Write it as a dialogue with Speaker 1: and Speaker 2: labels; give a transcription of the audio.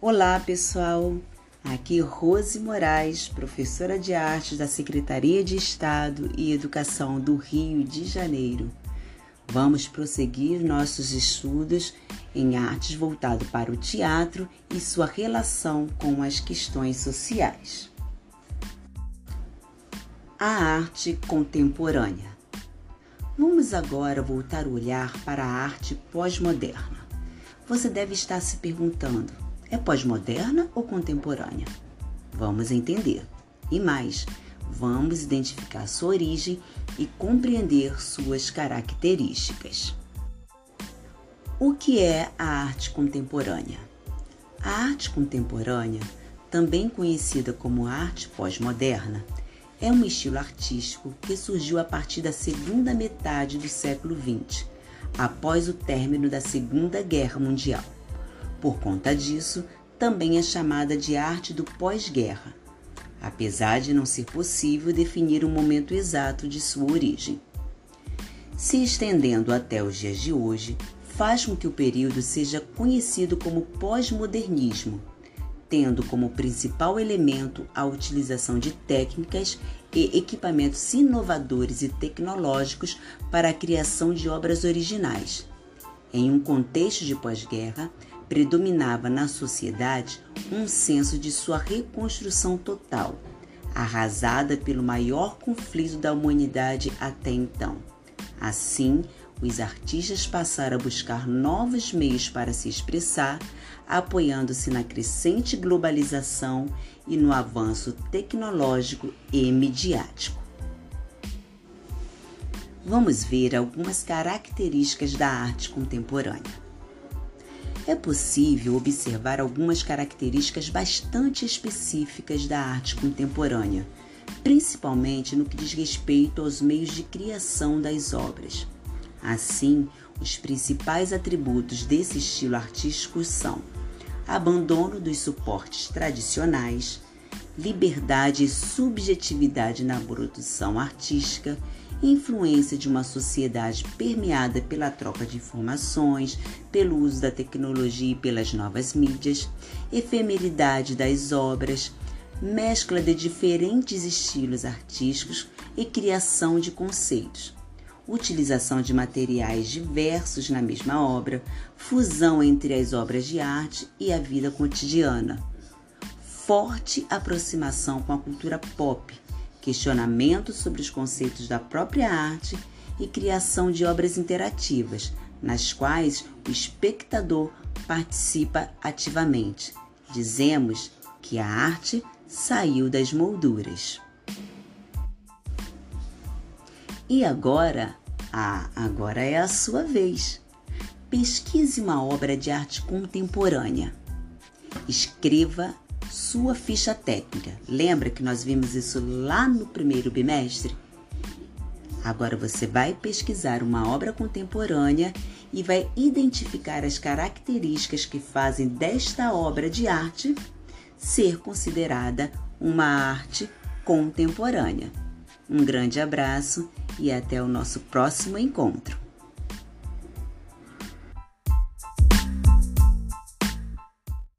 Speaker 1: Olá, pessoal. Aqui Rose Moraes, professora de artes da Secretaria de Estado e Educação do Rio de Janeiro. Vamos prosseguir nossos estudos em artes voltado para o teatro e sua relação com as questões sociais. A arte contemporânea. Vamos agora voltar o olhar para a arte pós-moderna. Você deve estar se perguntando: é pós-moderna ou contemporânea? Vamos entender. E mais, vamos identificar sua origem e compreender suas características. O que é a arte contemporânea? A arte contemporânea, também conhecida como arte pós-moderna, é um estilo artístico que surgiu a partir da segunda metade do século XX, após o término da Segunda Guerra Mundial. Por conta disso, também é chamada de arte do pós-guerra, apesar de não ser possível definir o momento exato de sua origem. Se estendendo até os dias de hoje, faz com que o período seja conhecido como pós-modernismo, tendo como principal elemento a utilização de técnicas e equipamentos inovadores e tecnológicos para a criação de obras originais. Em um contexto de pós-guerra, predominava na sociedade um senso de sua reconstrução total, arrasada pelo maior conflito da humanidade até então. Assim, os artistas passaram a buscar novos meios para se expressar, apoiando-se na crescente globalização e no avanço tecnológico e midiático. Vamos ver algumas características da arte contemporânea é possível observar algumas características bastante específicas da arte contemporânea, principalmente no que diz respeito aos meios de criação das obras. Assim, os principais atributos desse estilo artístico são abandono dos suportes tradicionais, liberdade e subjetividade na produção artística influência de uma sociedade permeada pela troca de informações, pelo uso da tecnologia e pelas novas mídias, efemeridade das obras, mescla de diferentes estilos artísticos e criação de conceitos, utilização de materiais diversos na mesma obra, fusão entre as obras de arte e a vida cotidiana, forte aproximação com a cultura pop questionamento sobre os conceitos da própria arte e criação de obras interativas, nas quais o espectador participa ativamente. Dizemos que a arte saiu das molduras. E agora, ah, agora é a sua vez. Pesquise uma obra de arte contemporânea. Escreva sua ficha técnica. Lembra que nós vimos isso lá no primeiro bimestre? Agora você vai pesquisar uma obra contemporânea e vai identificar as características que fazem desta obra de arte ser considerada uma arte contemporânea. Um grande abraço e até o nosso próximo encontro.